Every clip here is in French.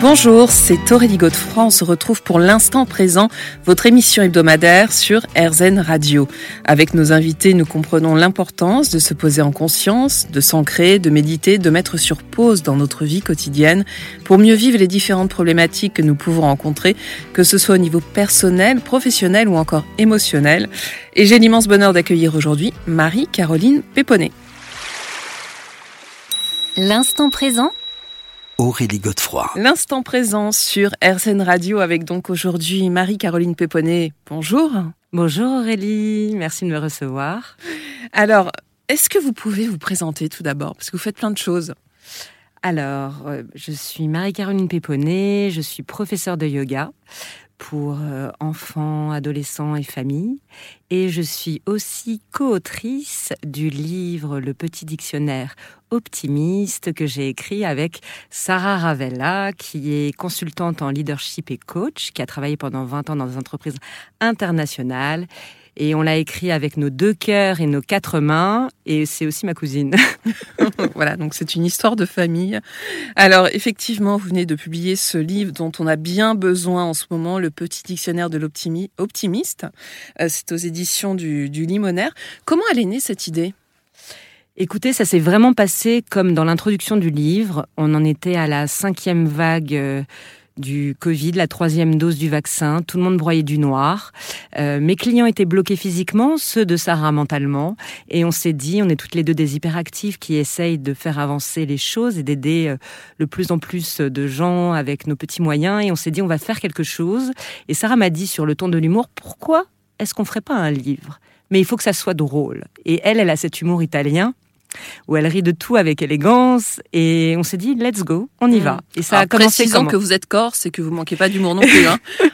Bonjour, c'est Aurélie Godefroy. On se retrouve pour l'instant présent, votre émission hebdomadaire sur RZN Radio. Avec nos invités, nous comprenons l'importance de se poser en conscience, de s'ancrer, de méditer, de mettre sur pause dans notre vie quotidienne pour mieux vivre les différentes problématiques que nous pouvons rencontrer, que ce soit au niveau personnel, professionnel ou encore émotionnel. Et j'ai l'immense bonheur d'accueillir aujourd'hui Marie-Caroline Péponnet. L'instant présent Aurélie Godefroy. L'instant présent sur RCN Radio avec donc aujourd'hui Marie-Caroline Péponnet. Bonjour. Bonjour Aurélie, merci de me recevoir. Alors, est-ce que vous pouvez vous présenter tout d'abord? Parce que vous faites plein de choses. Alors, euh, je suis Marie-Caroline Péponnet, je suis professeure de yoga pour euh, enfants, adolescents et familles. Et je suis aussi co-autrice du livre Le Petit Dictionnaire optimiste que j'ai écrit avec Sarah Ravella, qui est consultante en leadership et coach, qui a travaillé pendant 20 ans dans des entreprises internationales et on l'a écrit avec nos deux cœurs et nos quatre mains. Et c'est aussi ma cousine. voilà, donc c'est une histoire de famille. Alors effectivement, vous venez de publier ce livre dont on a bien besoin en ce moment, le petit dictionnaire de l'optimiste. Euh, c'est aux éditions du, du Limonaire. Comment elle est née cette idée? Écoutez, ça s'est vraiment passé comme dans l'introduction du livre. On en était à la cinquième vague euh, du Covid, la troisième dose du vaccin, tout le monde broyait du noir. Euh, mes clients étaient bloqués physiquement, ceux de Sarah mentalement, et on s'est dit, on est toutes les deux des hyperactives qui essayent de faire avancer les choses et d'aider euh, le plus en plus de gens avec nos petits moyens, et on s'est dit, on va faire quelque chose. Et Sarah m'a dit sur le ton de l'humour, pourquoi est-ce qu'on ferait pas un livre? Mais il faut que ça soit drôle. Et elle, elle a cet humour italien où elle rit de tout avec élégance et on s'est dit let's go, on y va. Et ça a commencé comme que vous êtes corse et que vous manquez pas d'humour non plus. Hein.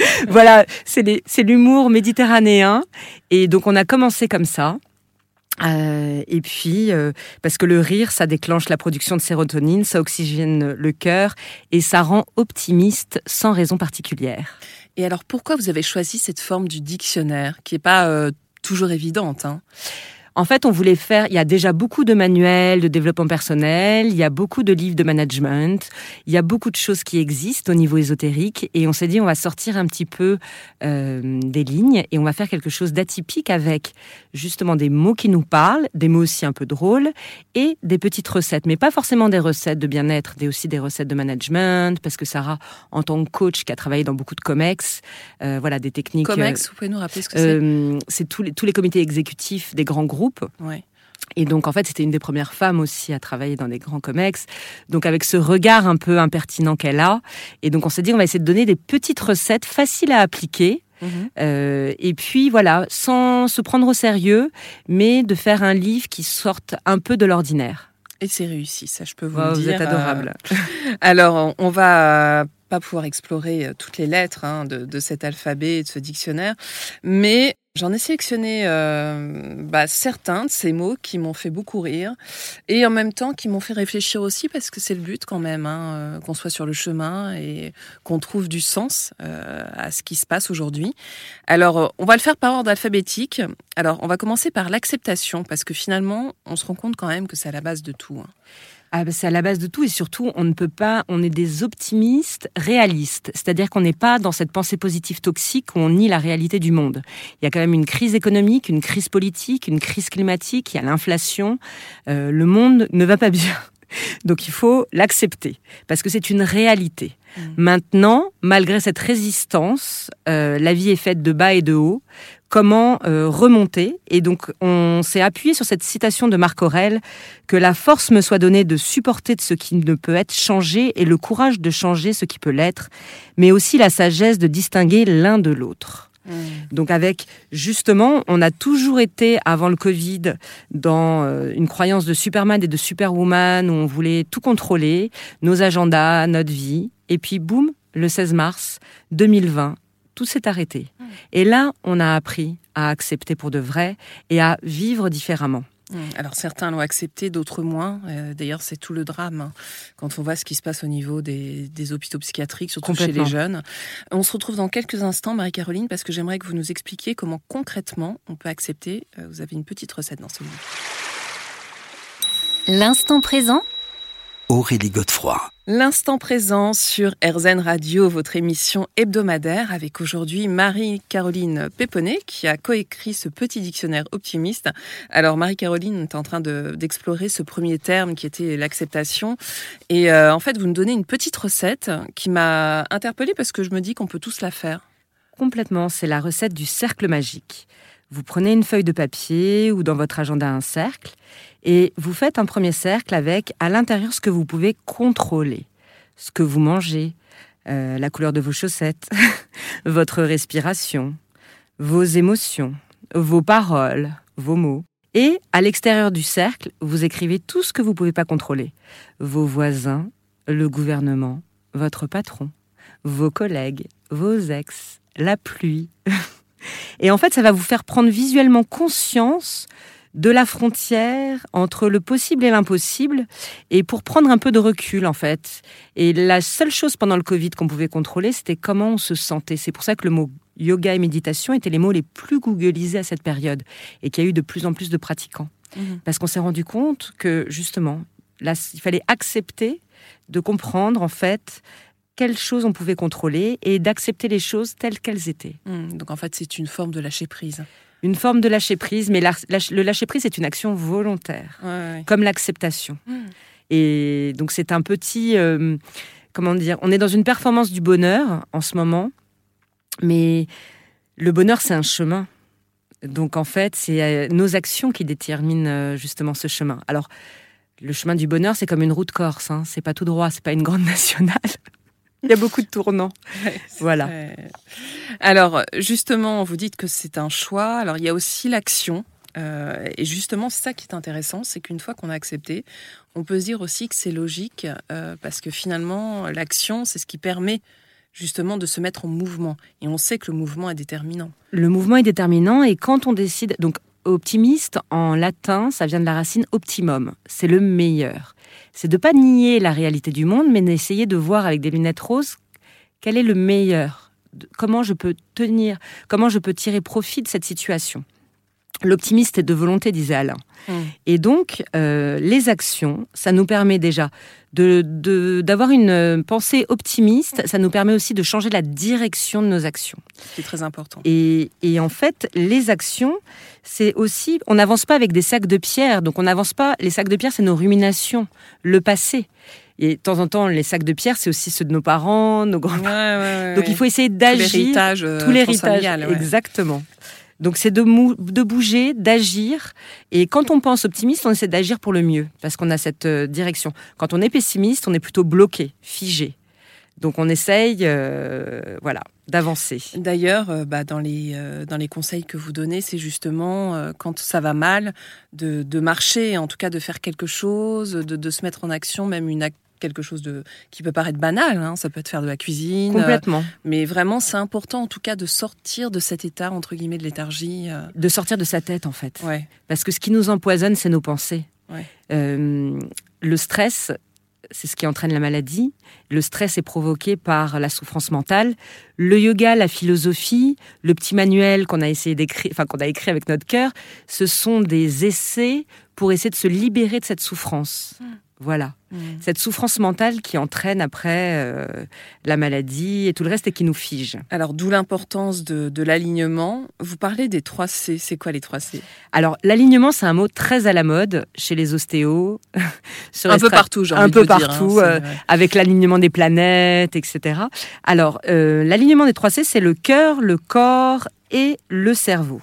voilà, c'est l'humour méditerranéen et donc on a commencé comme ça. Euh, et puis, euh, parce que le rire, ça déclenche la production de sérotonine, ça oxygène le cœur et ça rend optimiste sans raison particulière. Et alors, pourquoi vous avez choisi cette forme du dictionnaire, qui n'est pas euh, toujours évidente hein? En fait, on voulait faire, il y a déjà beaucoup de manuels de développement personnel, il y a beaucoup de livres de management, il y a beaucoup de choses qui existent au niveau ésotérique et on s'est dit on va sortir un petit peu euh, des lignes et on va faire quelque chose d'atypique avec justement des mots qui nous parlent, des mots aussi un peu drôles et des petites recettes, mais pas forcément des recettes de bien-être, mais aussi des recettes de management parce que Sarah, en tant que coach qui a travaillé dans beaucoup de COMEX, euh, voilà des techniques. COMEX, vous pouvez nous rappeler ce que c'est? C'est tous les, tous les comités exécutifs des grands groupes et donc, en fait, c'était une des premières femmes aussi à travailler dans des grands comex. Donc, avec ce regard un peu impertinent qu'elle a. Et donc, on s'est dit, on va essayer de donner des petites recettes faciles à appliquer. Mhm. Euh, et puis, voilà, sans se prendre au sérieux, mais de faire un livre qui sorte un peu de l'ordinaire. Et c'est réussi, ça, je peux vous le dire. Vous êtes adorable. Euh, alors, on va pas pouvoir explorer toutes les lettres hein, de, de, cet alphabet et de ce dictionnaire, mais J'en ai sélectionné euh, bah, certains de ces mots qui m'ont fait beaucoup rire et en même temps qui m'ont fait réfléchir aussi parce que c'est le but quand même, hein, euh, qu'on soit sur le chemin et qu'on trouve du sens euh, à ce qui se passe aujourd'hui. Alors, on va le faire par ordre alphabétique. Alors, on va commencer par l'acceptation parce que finalement, on se rend compte quand même que c'est à la base de tout. Hein. Ah, bah, c'est à la base de tout et surtout, on ne peut pas, on est des optimistes réalistes. C'est-à-dire qu'on n'est pas dans cette pensée positive toxique où on nie la réalité du monde. Il y a quand même une crise économique, une crise politique, une crise climatique, il y a l'inflation. Euh, le monde ne va pas bien. Donc il faut l'accepter parce que c'est une réalité. Mmh. Maintenant, malgré cette résistance, euh, la vie est faite de bas et de haut comment euh, remonter. Et donc, on s'est appuyé sur cette citation de Marc Aurèle que la force me soit donnée de supporter de ce qui ne peut être changé et le courage de changer ce qui peut l'être, mais aussi la sagesse de distinguer l'un de l'autre. Mmh. Donc avec justement, on a toujours été avant le Covid dans euh, une croyance de Superman et de Superwoman où on voulait tout contrôler, nos agendas, notre vie. Et puis boum, le 16 mars 2020, tout s'est arrêté. Et là, on a appris à accepter pour de vrai et à vivre différemment. Alors certains l'ont accepté, d'autres moins. Euh, d'ailleurs, c'est tout le drame hein, quand on voit ce qui se passe au niveau des, des hôpitaux psychiatriques, surtout chez les jeunes. On se retrouve dans quelques instants, Marie-Caroline, parce que j'aimerais que vous nous expliquiez comment concrètement on peut accepter. Euh, vous avez une petite recette dans ce livre. L'instant présent Aurélie Godefroy. L'instant présent sur RZN Radio, votre émission hebdomadaire, avec aujourd'hui Marie-Caroline Péponnet, qui a coécrit ce petit dictionnaire optimiste. Alors, Marie-Caroline est en train d'explorer ce premier terme qui était l'acceptation. Et euh, en fait, vous nous donnez une petite recette qui m'a interpellée parce que je me dis qu'on peut tous la faire. Complètement, c'est la recette du cercle magique. Vous prenez une feuille de papier ou dans votre agenda un cercle et vous faites un premier cercle avec à l'intérieur ce que vous pouvez contrôler. Ce que vous mangez, euh, la couleur de vos chaussettes, votre respiration, vos émotions, vos paroles, vos mots. Et à l'extérieur du cercle, vous écrivez tout ce que vous ne pouvez pas contrôler. Vos voisins, le gouvernement, votre patron, vos collègues, vos ex, la pluie, Et en fait, ça va vous faire prendre visuellement conscience de la frontière entre le possible et l'impossible, et pour prendre un peu de recul en fait. Et la seule chose pendant le Covid qu'on pouvait contrôler, c'était comment on se sentait. C'est pour ça que le mot yoga et méditation étaient les mots les plus googlisés à cette période, et qu'il y a eu de plus en plus de pratiquants. Mhm. Parce qu'on s'est rendu compte que justement, là, il fallait accepter de comprendre en fait quelles choses on pouvait contrôler et d'accepter les choses telles qu'elles étaient. Hmm, donc en fait, c'est une forme de lâcher prise. Une forme de lâcher prise, mais le lâcher prise est une action volontaire, comme l'acceptation. Hmm. Et donc c'est un petit, euh, comment dire, on est dans une performance du bonheur en ce moment, mais le bonheur c'est un chemin. Donc en fait, c'est euh, nos actions qui déterminent euh, justement ce chemin. Alors le chemin du bonheur, c'est comme une route corse, hein. c'est pas tout droit, c'est pas une grande nationale. Il y a beaucoup de tournants. voilà. Alors, justement, vous dites que c'est un choix. Alors, il y a aussi l'action. Euh, et justement, c'est ça qui est intéressant, c'est qu'une fois qu'on a accepté, on peut se dire aussi que c'est logique, euh, parce que finalement, l'action, c'est ce qui permet justement de se mettre en mouvement. Et on sait que le mouvement est déterminant. Le mouvement est déterminant, et quand on décide, donc optimiste en latin, ça vient de la racine optimum, c'est le meilleur c'est de pas nier la réalité du monde, mais d'essayer de voir avec des lunettes roses quel est le meilleur, comment je peux tenir, comment je peux tirer profit de cette situation. L'optimiste est de volonté, disait Alain. Mmh. Et donc, euh, les actions, ça nous permet déjà d'avoir de, une pensée optimiste. Ça nous permet aussi de changer la direction de nos actions. C'est très important. Et, et, en fait, les actions, c'est aussi, on n'avance pas avec des sacs de pierre. Donc, on n'avance pas. Les sacs de pierre, c'est nos ruminations, le passé. Et de temps en temps, les sacs de pierre, c'est aussi ceux de nos parents, nos grands-parents. donc, il faut essayer d'agir. Tout l'héritage. Euh, tout l'héritage. Exactement. Donc c'est de, de, bouger, d'agir. Et quand on pense optimiste, on essaie d'agir pour le mieux, parce qu'on a cette euh, direction. Quand on est pessimiste, on est plutôt bloqué, figé. Donc on essaye, euh, voilà, d'avancer. D'ailleurs, euh, bah, dans, les, dans les conseils que vous donnez, c'est justement quand ça va mal, de, de, marcher, en tout cas de faire quelque chose, de, de se mettre en action, même une, quelque chose de qui peut paraître banal. Hein. ça peut être faire de la cuisine. Complètement. mais vraiment, c'est important en tout cas de sortir de cet état entre guillemets de léthargie. Euh. De sortir de sa tête en fait. Ouais. Parce que ce qui nous empoisonne, c'est nos pensées. Ouais. Euh, le stress, c'est ce qui entraîne la maladie. Le stress est provoqué par la souffrance mentale. Le yoga, la philosophie, le petit manuel qu'on a essayé d'écrire, enfin qu'on a écrit avec notre cœur, ce sont des essais pour essayer de se libérer de cette souffrance. Hmm. Voilà. Mmh. Cette souffrance mentale qui entraîne après euh, la maladie et tout le reste et qui nous fige. Alors, d'où l'importance de, l'alignement. Vous parlez des 3 C. C'est quoi les 3 C? Alors, l'alignement, c'est un mot très à la mode chez les ostéos. un peu partout, Un peu partout, dire, hein, euh, avec l'alignement des planètes, etc. Alors, euh, l'alignement des 3 C, c'est le cœur, le corps et le cerveau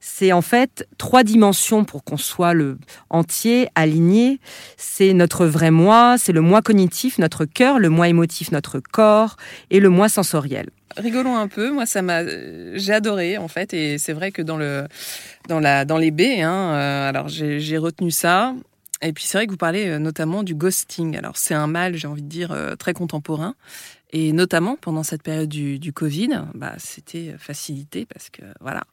c'est en fait trois dimensions pour qu'on soit le entier, aligné. C'est notre vrai moi, c'est le moi cognitif, notre cœur, le moi émotif, notre corps, et le moi sensoriel. Rigolons un peu, moi ça m'a, j'ai adoré en fait, et c'est vrai que dans le, dans la, dans les B, hein, euh, alors j'ai retenu ça. Et puis c'est vrai que vous parlez euh, notamment du ghosting. Alors c'est un mal, j'ai envie de dire, euh, très contemporain. Et notamment pendant cette période du, du Covid, bah, c'était facilité parce que voilà.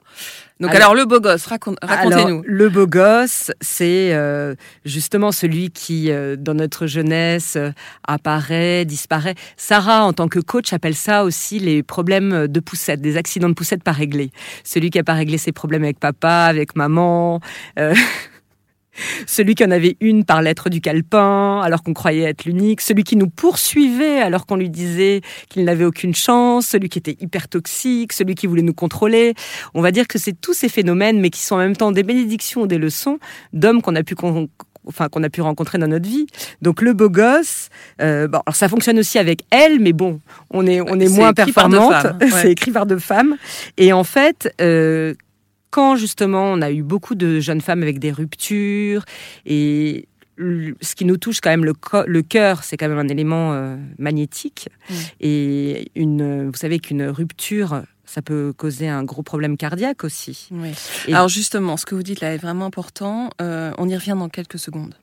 Donc alors, Alors- le beau gosse, racon- Alors, racontez-nous. le beau gosse, c'est euh, justement celui qui, euh, dans notre jeunesse, euh, apparaît, disparaît. Sarah, en tant que coach, appelle ça aussi les problèmes de poussette, des accidents de poussette pas réglés. Celui qui a pas réglé ses problèmes avec papa, avec maman. Celui qui en avait une par lettre du calepin, alors qu'on croyait être l'unique. Celui qui nous poursuivait, alors qu'on lui disait qu'il n'avait aucune chance. Celui qui était hyper toxique. Celui qui voulait nous contrôler. On va dire que c'est tous ces phénomènes, mais qui sont en même temps des bénédictions ou des leçons d'hommes qu'on a pu con- enfin qu'on a pu rencontrer dans notre vie. Donc le beau gosse, euh, bon, alors ça fonctionne aussi avec elle, mais bon, on est on est moins performante. ouais. c'est écrit par deux femmes. Et en fait. euh, quand justement on a eu beaucoup de jeunes femmes avec des ruptures et ce qui nous touche quand même le, cœur, c'est quand même un élément euh, magnétique. Mm. Et une, vous savez qu'une rupture, ça peut causer un gros problème cardiaque aussi. Oui. Et- Alors justement, ce que vous dites là est vraiment important. Euh, on y revient dans quelques secondes.